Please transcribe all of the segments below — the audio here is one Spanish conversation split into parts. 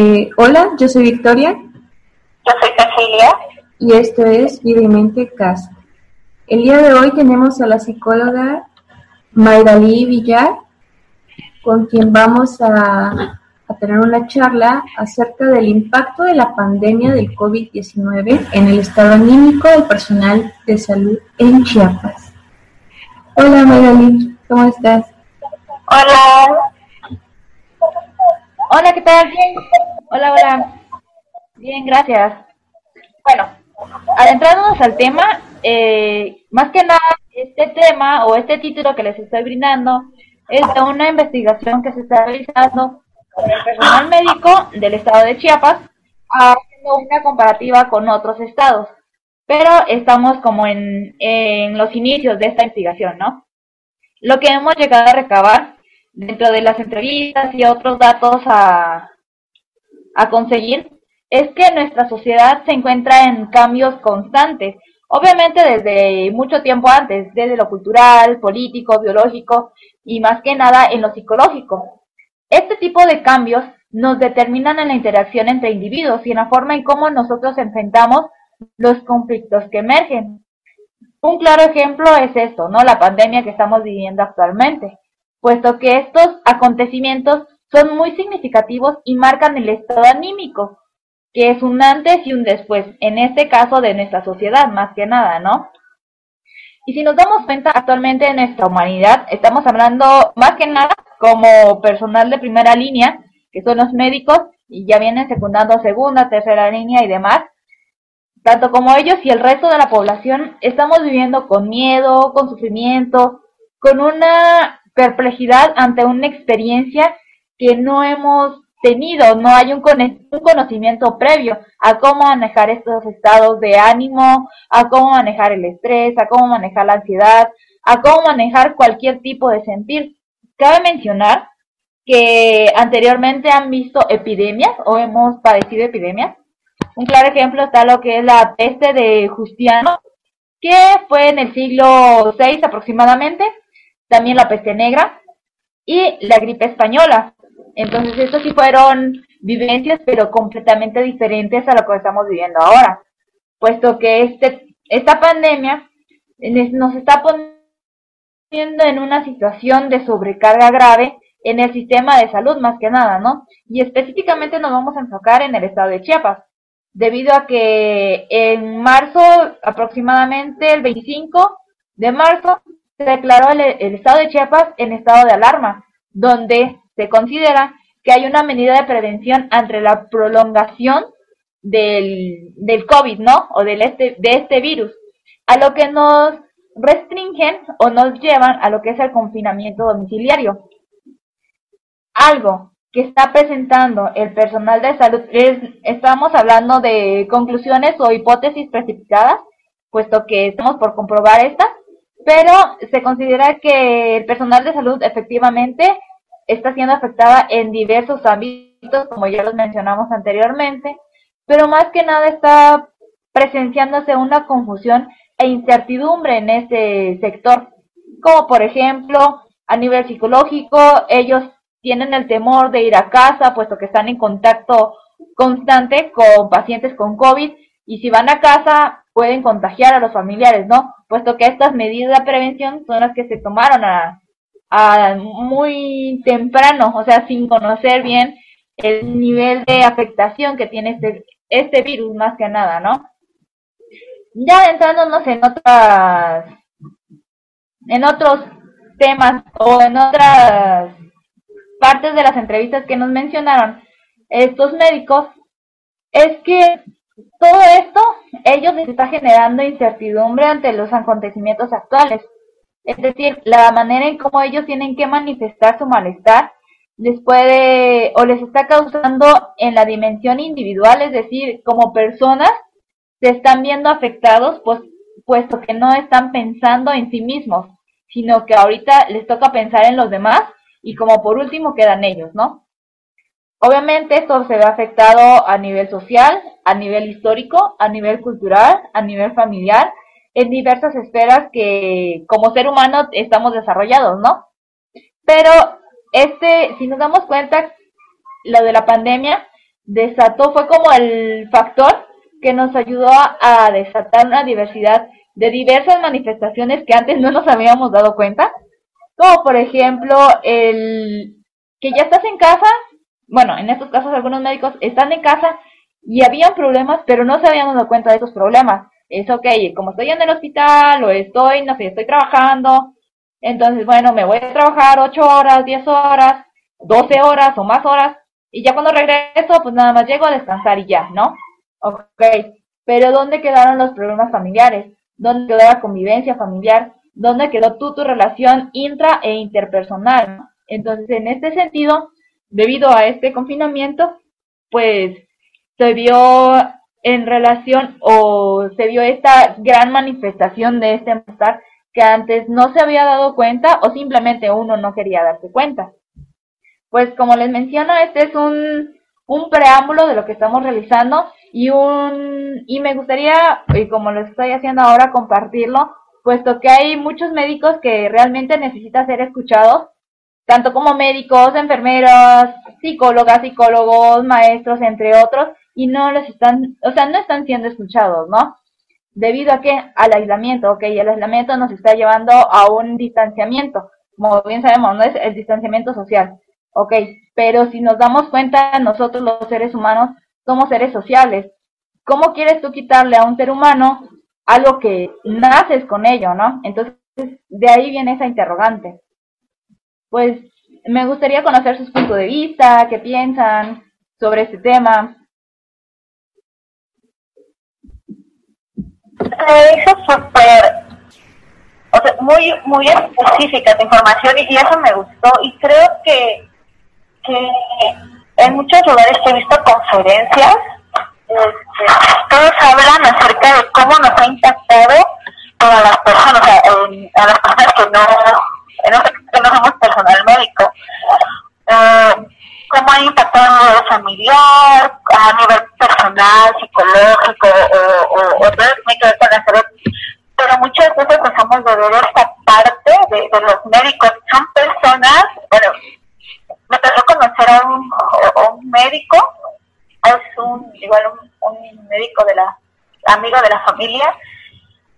Eh, hola, yo soy Victoria. Yo soy Cecilia. Y esto es Vida y Mente Casa. El día de hoy tenemos a la psicóloga Mayralí Villar, con quien vamos a, a tener una charla acerca del impacto de la pandemia del COVID-19 en el estado anímico del personal de salud en Chiapas. Hola Mayralí, ¿cómo estás? Hola. Hola, ¿qué tal? Bien. Hola, hola. Bien, gracias. Bueno, adentrándonos al tema, eh, más que nada, este tema o este título que les estoy brindando es de una investigación que se está realizando con el personal médico del estado de Chiapas, haciendo una comparativa con otros estados. Pero estamos como en, en los inicios de esta investigación, ¿no? Lo que hemos llegado a recabar dentro de las entrevistas y otros datos a, a conseguir es que nuestra sociedad se encuentra en cambios constantes, obviamente desde mucho tiempo antes, desde lo cultural, político, biológico y más que nada en lo psicológico. Este tipo de cambios nos determinan en la interacción entre individuos y en la forma en cómo nosotros enfrentamos los conflictos que emergen. Un claro ejemplo es esto, ¿no? La pandemia que estamos viviendo actualmente puesto que estos acontecimientos son muy significativos y marcan el estado anímico, que es un antes y un después, en este caso de nuestra sociedad, más que nada, ¿no? Y si nos damos cuenta, actualmente en nuestra humanidad, estamos hablando más que nada como personal de primera línea, que son los médicos, y ya vienen secundando segunda, tercera línea y demás, tanto como ellos y el resto de la población, estamos viviendo con miedo, con sufrimiento, con una perplejidad ante una experiencia que no hemos tenido, no hay un, conocimiento previo a cómo manejar estos estados de ánimo, a cómo manejar el estrés, a cómo manejar la ansiedad, a cómo manejar cualquier tipo de sentir. Cabe mencionar que anteriormente han visto epidemias o hemos padecido epidemias. Un claro ejemplo está lo que es la peste de Justiano, que fue en el siglo VI aproximadamente, también la peste negra y la gripe española. Entonces, estos sí fueron vivencias, pero completamente diferentes a lo que estamos viviendo ahora, puesto que este, esta pandemia nos está poniendo en una situación de sobrecarga grave en el sistema de salud más que nada, ¿no? Y específicamente nos vamos a enfocar en el estado de Chiapas, debido a que en marzo, aproximadamente el 25 de marzo, se declaró el, estado de Chiapas en estado de alarma, donde se considera que hay una medida de prevención ante la prolongación del, del COVID, ¿no? O del este, de este virus, a lo que nos restringen o nos llevan a lo que es el confinamiento domiciliario. Algo que está presentando el personal de salud, es, estamos hablando de conclusiones o hipótesis precipitadas, puesto que estamos por comprobar estas, pero se considera que el personal de salud efectivamente está siendo afectada en diversos ámbitos, como ya los mencionamos anteriormente, pero más que nada está presenciándose una confusión e incertidumbre en ese sector, como por ejemplo a nivel psicológico, ellos tienen el temor de ir a casa, puesto que están en contacto constante con pacientes con COVID, y si van a casa pueden contagiar a los familiares, ¿no? Puesto que estas medidas de prevención son las que se tomaron a, muy temprano, o sea, sin conocer bien el nivel de afectación que tiene este, este virus más que nada, ¿no? Ya adentrándonos en otras, en otros temas o en otras partes de las entrevistas que nos mencionaron estos médicos, es que todo esto, ellos les está generando incertidumbre ante los acontecimientos actuales. Es decir, la manera en cómo ellos tienen que manifestar su malestar les puede o les está causando en la dimensión individual, es decir, como personas se están viendo afectados pues puesto que no están pensando en sí mismos, sino que ahorita les toca pensar en los demás y como por último quedan ellos, ¿no? Obviamente esto se ve afectado a nivel social, a nivel histórico, a nivel cultural, a nivel familiar, en diversas esferas que como ser humano estamos desarrollados, ¿no? Pero este, si nos damos cuenta, lo de la pandemia desató, fue como el factor que nos ayudó a desatar una diversidad de diversas manifestaciones que antes no nos habíamos dado cuenta, como por ejemplo el que ya estás en casa, bueno, en estos casos algunos médicos están en casa y habían problemas, pero no se habían dado cuenta de esos problemas. Es ok, como estoy en el hospital o estoy, no sé, estoy trabajando, entonces, bueno, me voy a trabajar 8 horas, 10 horas, 12 horas o más horas, y ya cuando regreso, pues nada más llego a descansar y ya, ¿no? Ok, pero ¿dónde quedaron los problemas familiares? ¿Dónde quedó la convivencia familiar? ¿Dónde quedó tú tu relación intra e interpersonal? Entonces, en este sentido, debido a este confinamiento, pues se vio en relación o se vio esta gran manifestación de este malestar que antes no se había dado cuenta o simplemente uno no quería darse cuenta. Pues como les menciono, este es un, un preámbulo de lo que estamos realizando y un y me gustaría y como lo estoy haciendo ahora compartirlo puesto que hay muchos médicos que realmente necesitan ser escuchados tanto como médicos enfermeras psicólogas psicólogos maestros entre otros y no les están o sea no están siendo escuchados no debido a que al aislamiento ok el aislamiento nos está llevando a un distanciamiento como bien sabemos no es el distanciamiento social ok pero si nos damos cuenta nosotros los seres humanos somos seres sociales. ¿Cómo quieres tú quitarle a un ser humano algo que naces con ello, no? Entonces, de ahí viene esa interrogante. Pues me gustaría conocer sus puntos de vista, qué piensan sobre este tema. Eso súper, o sea, muy, muy específica tu información y, eso me gustó y creo que, que en muchos lugares he visto conferencias, este, todos hablan acerca de cómo nos ha impactado a las personas, a, las personas que no, que no somos personal médico, eh, cómo ha impactado a nivel familiar, a nivel personal, psicológico o, o, o todo que con la salud. Pero muchas veces dejamos de ver esta parte de, de los médicos. Son personas, bueno, me tocó conocer a un, un médico, es un, igual un, médico de la, amigo de la familia,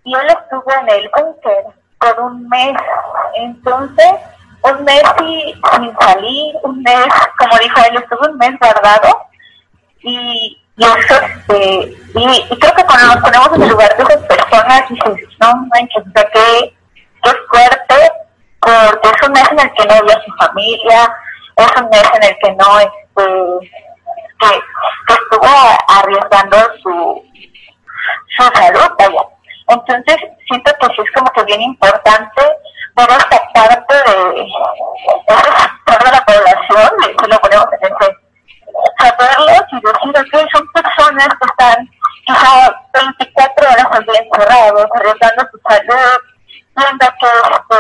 y él estuvo en el búnker por un mes. Entonces, un mes sin salir, un mes, como dijo él, estuvo un mes guardado. Y, y eso, este, y, creo que cuando nos ponemos en el lugar de esas personas, dices, no manches, o qué, qué fuerte, porque es un mes en el que no vio a su familia, es un mes en el que no este, que, estuvo arriesgando su, su salud vaya. entonces siento que sí es como que importante ver esta parte de de la población si lo ponemos en ese saberlos y decir que son personas que están quizá 24 horas al día encerrados arriesgando su salud viendo que este,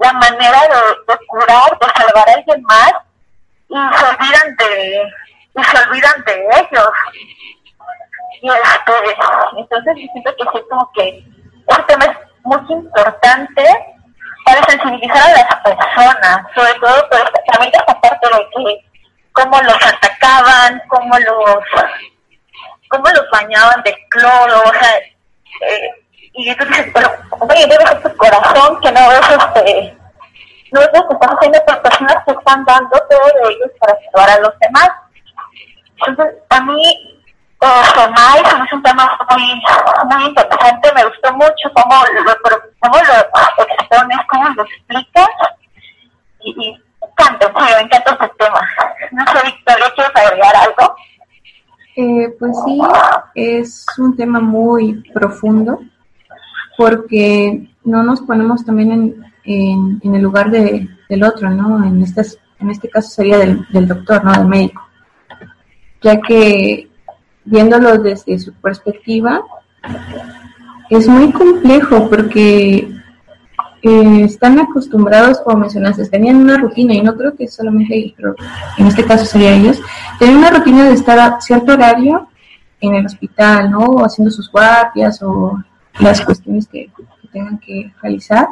la manera de, curar, de salvar a alguien más y se olvidan de y se olvidan de ellos. Y este, entonces siento que sí como que este tema es muy importante para sensibilizar a las personas sobre todo pero también esta parte de que cómo los atacaban cómo los cómo los bañaban de cloro o sea eh, y tú dices pero oye tu corazón que no ves este no es lo que están haciendo por personas que están dando todo de ellos para salvar a los demás. Entonces, a mí, eh, es un tema muy, muy interesante, me gustó mucho cómo lo, cómo lo expones, cómo lo explicas, y, y encanta, me encanta este tema. No sé, Victoria, ¿quieres agregar algo? Eh, pues sí, es un tema muy profundo porque no nos ponemos también en, en, el lugar de, del otro, ¿no? En este, en este caso sería del, del doctor, ¿no? Del médico. Ya que viéndolo desde su perspectiva, es muy complejo porque eh, están acostumbrados, como mencionaste, tenían una rutina, y no creo que solamente ellos, pero en este caso sería ellos, tenían una rutina de estar a cierto horario en el hospital, ¿no? O haciendo sus guardias o las cuestiones que, que tengan que realizar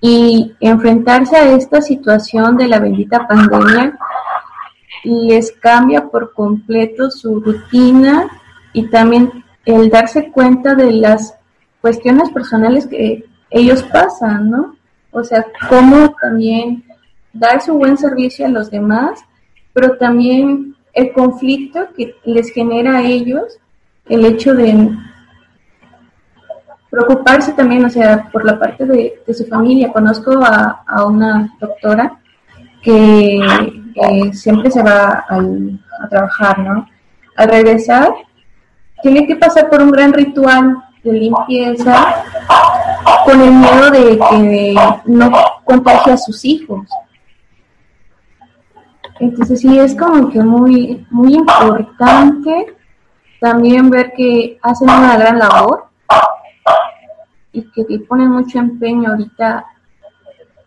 y enfrentarse a esta situación de la bendita pandemia les cambia por completo su rutina y también el darse cuenta de las cuestiones personales que ellos pasan, ¿no? O sea, cómo también dar su buen servicio a los demás, pero también el conflicto que les genera a ellos el hecho de preocuparse también, o sea, por la parte de, su familia. Conozco a, una doctora que siempre se va a trabajar, ¿no? Al regresar, tiene que pasar por un gran ritual de limpieza con el miedo de que no contagie a sus hijos. Entonces sí es como que muy, muy importante también ver que hacen una gran labor y que, ponen mucho empeño ahorita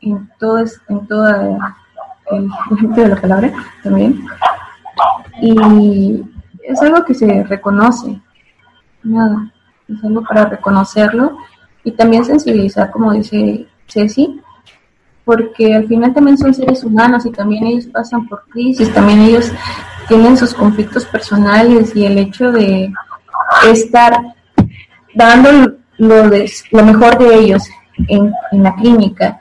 en todo en toda el de la palabra también. Y es algo que se reconoce nada es algo para reconocerlo y también sensibilizar, como dice Ceci, porque al final también son seres humanos y también ellos pasan por crisis, también ellos tienen sus conflictos personales y el hecho de estar dando lo, de, lo mejor de ellos en, en la clínica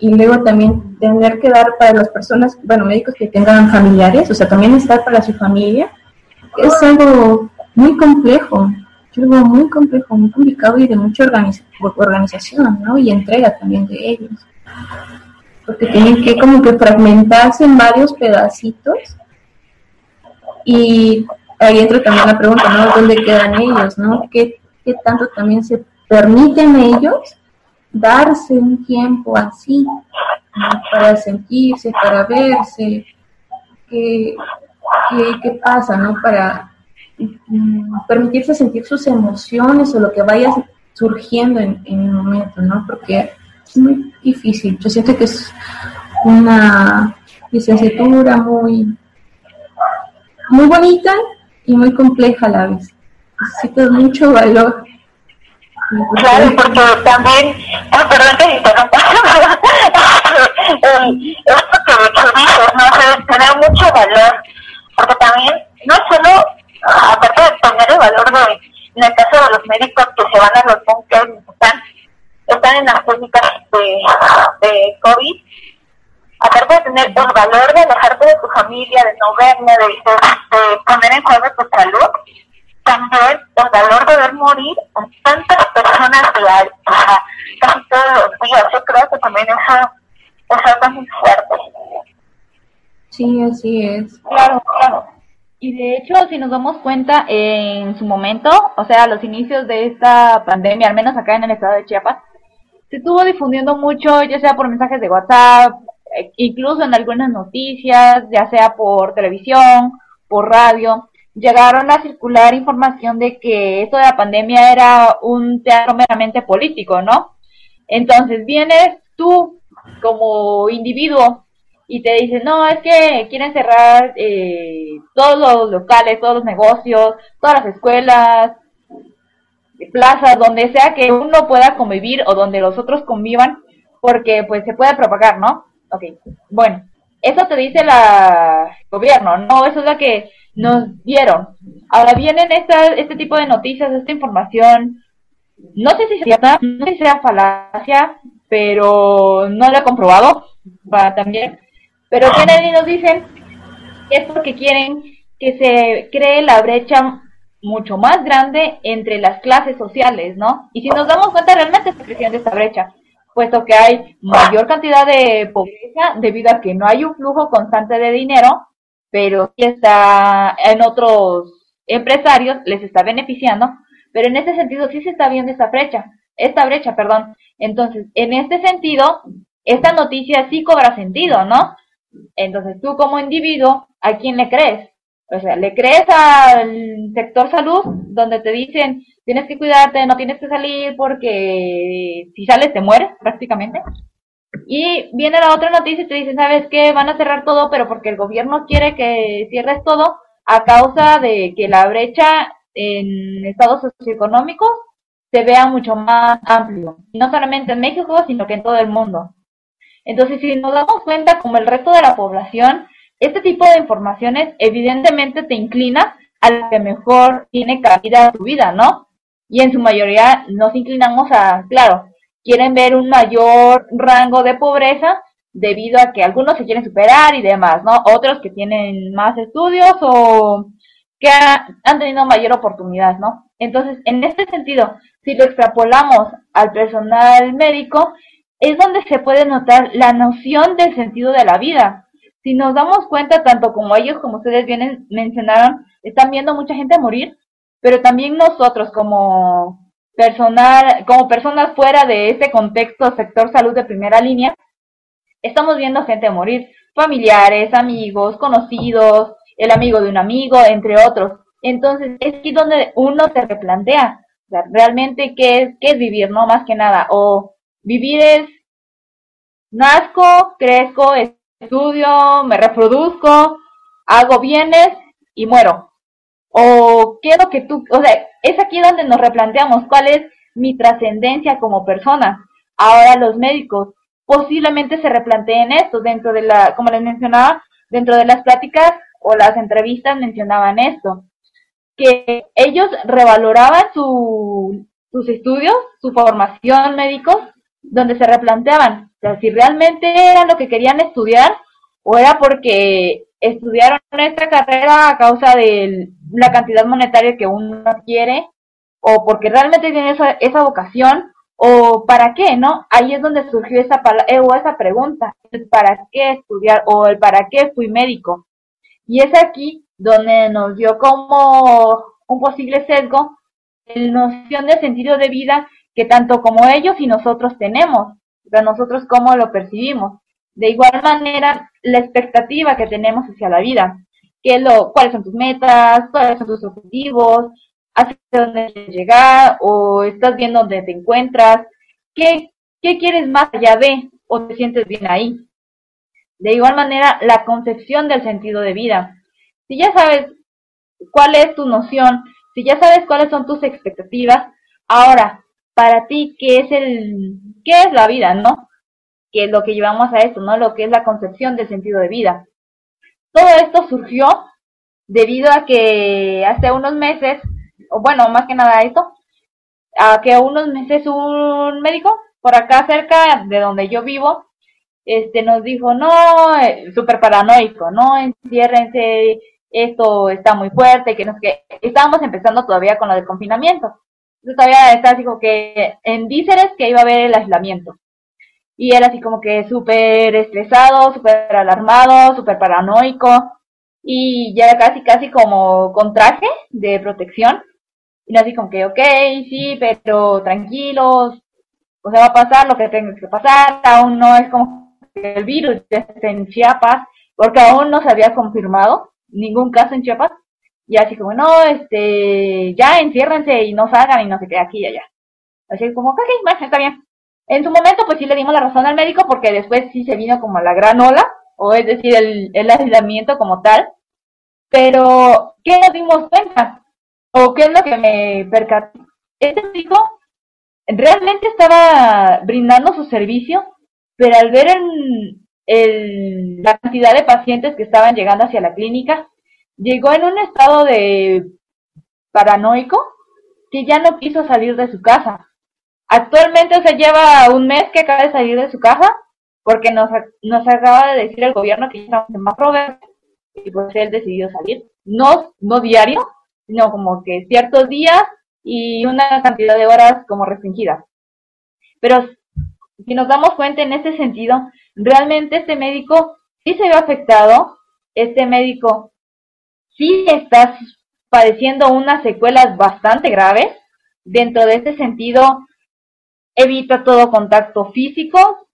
y luego también tener que dar para las personas, bueno, médicos que tengan familiares, o sea, también estar para su familia, es algo muy complejo algo muy complejo, muy complicado y de mucha organización, ¿no? Y entrega también de ellos. Porque tienen que como que fragmentarse en varios pedacitos y ahí entra también la pregunta, ¿no? ¿Dónde quedan ellos, no? ¿Qué, qué tanto también se permiten ellos darse un tiempo así para sentirse, para verse? ¿Qué, qué, qué pasa, no? Para permitirse sentir sus emociones o lo que vaya surgiendo en, en el momento, ¿no? Porque es muy difícil. Yo siento que es una licenciatura muy, muy bonita y muy compleja a la vez. Necesita mucho valor. Claro, porque también, oh, perdón que interrumpa, esto que tú dices, ¿no? tener mucho valor, porque también no solo aparte de poner el valor de, en el caso de los médicos que se van a los bunkers, están, están en las clínicas de, de COVID, aparte de tener el valor de alejarte de tu familia, de no verme, de, poner en juego tu salud, también el valor de ver morir a tantas personas diarias, o sea, casi todos los días. Yo creo que también eso es algo muy fuerte. Sí, así es. Claro, claro. Y de hecho, si nos damos cuenta, en su momento, o sea, a los inicios de esta pandemia, al menos acá en el estado de Chiapas, se estuvo difundiendo mucho, ya sea por mensajes de WhatsApp, eh, incluso en algunas noticias, ya sea por televisión, por radio, llegaron a circular información de que esto de la pandemia era un teatro meramente político, ¿no? Entonces vienes tú como individuo y te dicen, no, es que quieren cerrar eh, todos los locales, todos los negocios, todas las escuelas, plazas, donde sea que uno pueda convivir o donde los otros convivan, porque pues se puede propagar, ¿no? Ok, bueno, eso te dice la gobierno, no, eso es lo que nos dieron. Ahora vienen esta, este tipo de noticias, esta información, no sé si sea no sé si sea falacia, pero no lo he comprobado, para también pero Kennedy nos dicen que es porque quieren que se cree la brecha mucho más grande entre las clases sociales, ¿no? Y si nos damos cuenta, realmente está creciendo esta brecha, puesto que hay mayor cantidad de pobreza debido a que no hay un flujo constante de dinero, pero sí está en otros empresarios, les está beneficiando, pero en ese sentido sí se está viendo esta brecha, esta brecha, perdón. Entonces, en este sentido, esta noticia sí cobra sentido, ¿no? Entonces tú como individuo, ¿a quién le crees? O sea, ¿le crees al sector salud donde te dicen tienes que cuidarte, no tienes que salir porque si sales te mueres prácticamente? Y viene la otra noticia y te dicen, ¿sabes qué? Van a cerrar todo, pero porque el gobierno quiere que cierres todo a causa de que la brecha en estados socioeconómicos se vea mucho más amplio. No solamente en México, sino que en todo el mundo. Entonces, si nos damos cuenta, como el resto de la población, este tipo de informaciones evidentemente te inclina a lo que mejor tiene cabida tu vida, ¿no? Y en su mayoría nos inclinamos a, claro, quieren ver un mayor rango de pobreza debido a que algunos se quieren superar y demás, ¿no? Otros que tienen más estudios o que han tenido mayor oportunidad, ¿no? Entonces, en este sentido, si lo extrapolamos al personal médico, es donde se puede notar la noción del sentido de la vida. Si nos damos cuenta, tanto como ellos, como ustedes bien mencionaron, están viendo mucha gente morir, pero también nosotros como personal, como personas fuera de este contexto sector salud de primera línea, estamos viendo gente morir, familiares, amigos, conocidos, el amigo de un amigo, entre otros. Entonces, es aquí donde uno se replantea, realmente qué es, qué es vivir, ¿no? Más que nada, o vivir es, nazco, crezco, estudio, me reproduzco, hago bienes y muero. O lo que tú, o sea, es aquí donde nos replanteamos cuál es mi trascendencia como persona. Ahora los médicos posiblemente se replanteen esto dentro de la, como les mencionaba, dentro de las pláticas o las entrevistas mencionaban esto, que ellos revaloraban su, sus estudios, su formación médicos, donde se replanteaban si realmente era lo que querían estudiar o era porque estudiaron esta carrera a causa de la cantidad monetaria que uno quiere o porque realmente tiene esa, esa vocación o para qué, ¿no? Ahí es donde surgió esa, eh, o esa pregunta, para qué estudiar o el para qué fui médico. Y es aquí donde nos dio como un posible sesgo la noción de sentido de vida que tanto como ellos y nosotros tenemos, o nosotros cómo lo percibimos. De igual manera, la expectativa que tenemos hacia la vida, que lo, cuáles son tus metas, cuáles son tus objetivos, hacia dónde llegar o estás bien donde te encuentras, ¿Qué, qué quieres más allá de o te sientes bien ahí. De igual manera, la concepción del sentido de vida. Si ya sabes cuál es tu noción, si ya sabes cuáles son tus expectativas, ahora, para ti, ¿qué es el, qué es la vida, no? Que es lo que llevamos a esto, ¿no? Lo que es la concepción del sentido de vida. Todo esto surgió debido a que hace unos meses bueno, más que nada esto, a que unos meses un médico por acá cerca de donde yo vivo, este nos dijo, no, eh, súper paranoico, no, enciérrense, esto está muy fuerte, que no sé qué. Estábamos empezando todavía con lo del confinamiento. Entonces todavía está como que en vísceres que iba a haber el aislamiento. Y era así como que súper estresado, súper alarmado, súper paranoico. Y ya casi, casi como con traje de protección. Y así como que, ok, sí, pero tranquilos, o sea, va a pasar lo que tenga que pasar, aún no es como que el virus esté en Chiapas, porque aún no se había confirmado ningún caso en Chiapas, y así como, no, este, ya enciérrense y no salgan y no se qué, aquí y allá. Así como, ok, bueno, está bien. En su momento, pues sí le dimos la razón al médico, porque después sí se vino como la gran ola, o es decir, el, el aislamiento como tal. Pero, ¿qué nos dimos cuenta? ¿O qué es lo que me percaté? Este chico realmente estaba brindando su servicio, pero al ver el, la cantidad de pacientes que estaban llegando hacia la clínica, llegó en un estado de paranoico que ya no quiso salir de su casa. Actualmente, se lleva un mes que acaba de salir de su casa porque nos, nos acaba de decir el gobierno que estamos en más y pues él decidió salir. No, no diario, sino como que ciertos días y una cantidad de horas como restringidas. Pero si nos damos cuenta en este sentido, realmente este médico sí se ve afectado, este médico sí está padeciendo unas secuelas bastante graves. Dentro de este sentido, evita todo contacto físico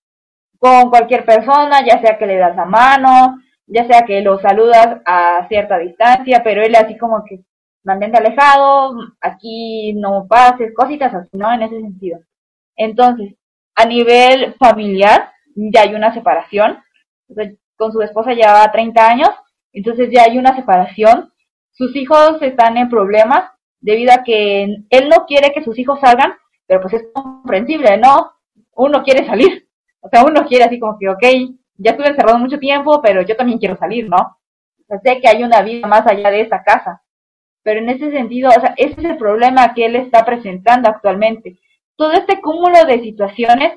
con cualquier persona, ya sea que le das la mano, ya sea que lo saludas a cierta distancia, pero él así como que mantente alejado, aquí no pases, cositas así, ¿no? En ese sentido. Entonces, a nivel familiar, ya hay una separación. con su esposa lleva 30 años, entonces ya hay una separación. Sus hijos están en problemas debido a que él no quiere que sus hijos salgan, pero pues es comprensible, ¿no? Uno quiere salir. O sea, uno quiere así como que, ok, ya estuve encerrado mucho tiempo, pero yo también quiero salir, ¿no? O sé que hay una vida más allá de esta casa. Pero en ese sentido, o sea, ese es el problema que él está presentando actualmente. Todo este cúmulo de situaciones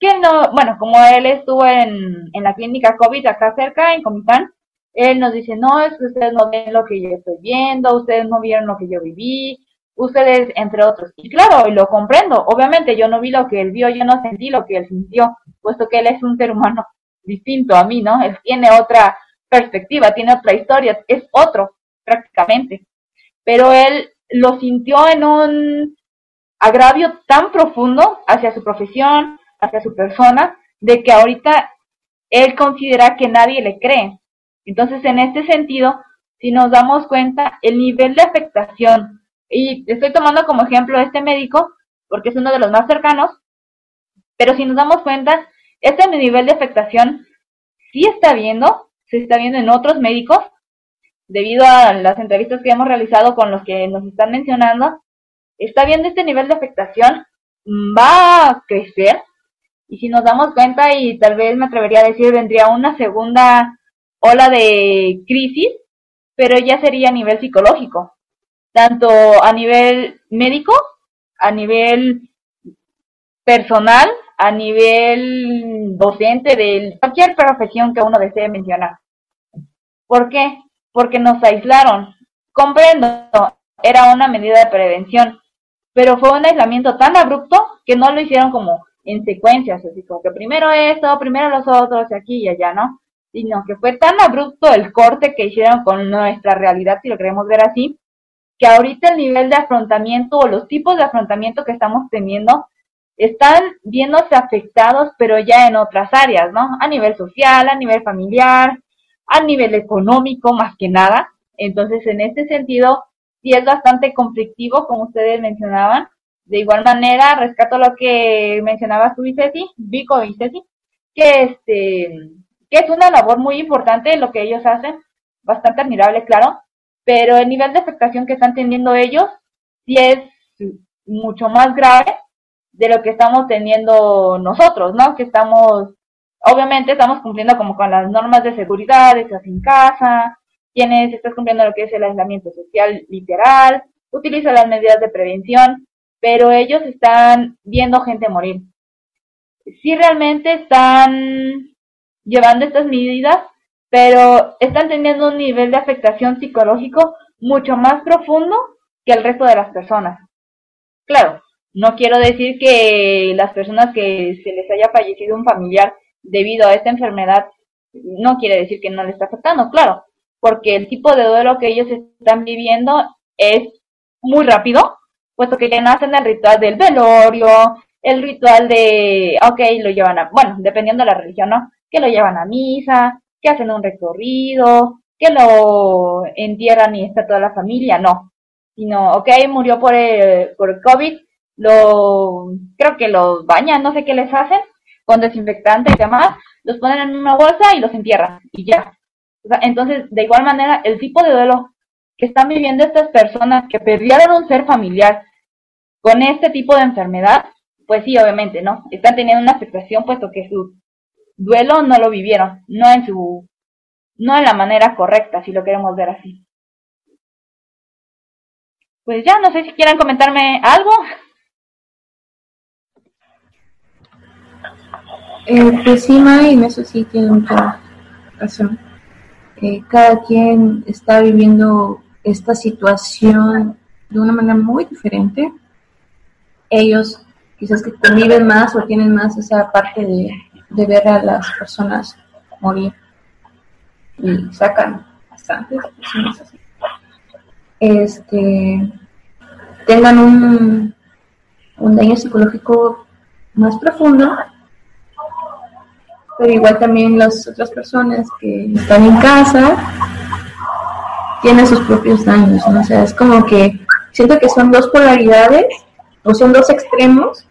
que no, bueno, como él estuvo en, en la clínica COVID acá cerca, en Comitán, él nos dice, no, es que ustedes no ven lo que yo estoy viendo, ustedes no vieron lo que yo viví, ustedes, entre otros. Y claro, lo comprendo, obviamente yo no vi lo que él vio, yo no sentí lo que él sintió, puesto que él es un ser humano distinto a mí, ¿no? Él tiene otra perspectiva, tiene otra historia, es otro prácticamente. Pero él lo sintió en un agravio tan profundo hacia su profesión, hacia su persona, de que ahorita él considera que nadie le cree. Entonces, en este sentido, si nos damos cuenta, el nivel de afectación, y estoy tomando como ejemplo este médico, porque es uno de los más cercanos, pero si nos damos cuenta, este nivel de afectación sí está viendo, se está viendo en otros médicos, debido a las entrevistas que hemos realizado con los que nos están mencionando, está viendo este nivel de afectación, va a crecer, y si nos damos cuenta, y tal vez me atrevería a decir, vendría una segunda ola de crisis, pero ya sería a nivel psicológico, tanto a nivel médico, a nivel personal, a nivel docente de cualquier profesión que uno desee mencionar. ¿Por qué? Porque nos aislaron. Comprendo, era una medida de prevención, pero fue un aislamiento tan abrupto que no lo hicieron como en secuencias, así como que primero esto, primero los otros, aquí y allá, ¿no? Sino que fue tan abrupto el corte que hicieron con nuestra realidad, si lo queremos ver así, que ahorita el nivel de afrontamiento o los tipos de afrontamiento que estamos teniendo están viéndose afectados, pero ya en otras áreas, ¿no? A nivel social, a nivel familiar, a nivel económico, más que nada. Entonces, en este sentido, sí es bastante conflictivo, como ustedes mencionaban. De igual manera, rescato lo que mencionabas tú, Viceti, Vico y Viceti, que este, que es una labor muy importante lo que ellos hacen, bastante admirable, claro, pero el nivel de afectación que están teniendo ellos sí es mucho más grave de lo que estamos teniendo nosotros, ¿no? Que estamos, obviamente estamos cumpliendo como con las normas de seguridad, estás en casa, tienes, estás cumpliendo lo que es el aislamiento social literal, utiliza las medidas de prevención, pero ellos están viendo gente morir. Sí realmente están llevando estas medidas, pero están teniendo un nivel de afectación psicológico mucho más profundo que el resto de las personas. Claro, no quiero decir que las personas que se les haya fallecido un familiar debido a esta enfermedad no quiere decir que no les está afectando, claro, porque el tipo de duelo que ellos están viviendo es muy rápido, puesto que ya nacen el ritual del velorio, el ritual de, ok, lo llevan a, bueno, dependiendo de la religión, ¿no? Que lo llevan a misa, que hacen un recorrido, que lo entierran y está toda la familia, no. Sino, ok, murió por el, por el COVID, lo, creo que los bañan, no sé qué les hacen, con desinfectante y demás, los ponen en una bolsa y los entierran, y ya. entonces, de igual manera, el tipo de duelo que están viviendo estas personas que perdieron un ser familiar con este tipo de enfermedad, pues sí, obviamente, ¿no? Están teniendo una afectación puesto que su duelo no lo vivieron, no en su, no en la manera correcta, si lo queremos ver así. Pues ya, no sé si quieran comentarme algo. Eh, pues sí, May, en eso sí tiene mucha razón. Eh, cada quien está viviendo esta situación de una manera muy diferente. Ellos quizás que conviven más o tienen más esa parte de, de ver a las personas morir y sacan bastantes personas así. Este, tengan un, un daño psicológico más profundo pero igual también las otras personas que están en casa tienen sus propios daños, ¿no? O sea, es como que siento que son dos polaridades o son dos extremos,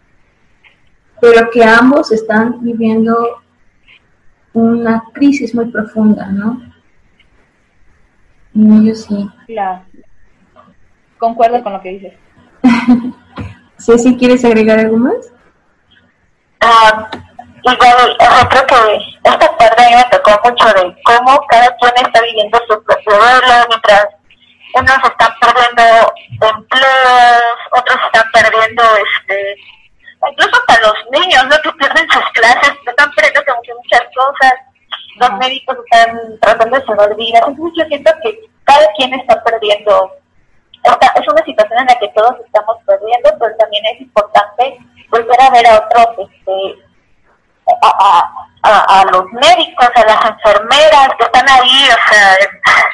pero que ambos están viviendo una crisis muy profunda, ¿no? Yo sí. Claro. Concuerdo con lo que dices. si ¿quieres agregar algo más? Ah, igual, o creo que esta tarde a mí me tocó mucho de cómo cada quien está viviendo su propio duelo, mientras unos están perdiendo empleos, otros están perdiendo, este, incluso hasta los niños, ¿no? Que pierden sus clases, están perdiendo como que muchas cosas, los médicos están tratando de salvar vidas, entonces yo siento que cada quien está perdiendo, esta, es una situación en la que todos estamos perdiendo, pero también es importante volver a ver a otros, este, a, a, a, los médicos, a las enfermeras que están ahí, o sea,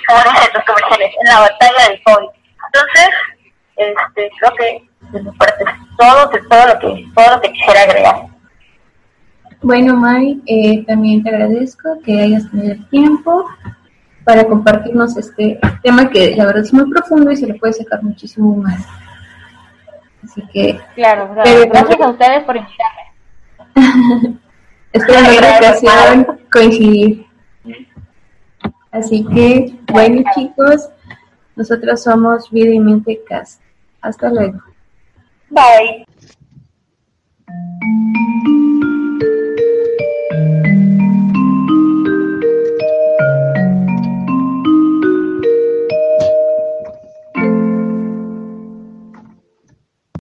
como dicen los comerciales, en la batalla del COVID. Entonces, este, creo que parte todo, todo lo que todo lo que quisiera agregar. Bueno, May, eh, también te agradezco que hayas tenido el tiempo para compartirnos este tema que la verdad es muy profundo y se le puede sacar muchísimo más. Así que... Claro, claro. gracias a ustedes por invitarme. Espero en otra ocasión coincidir. Así que, bueno chicos, nosotros somos Vida y Mente Cast. Hasta luego. Bye.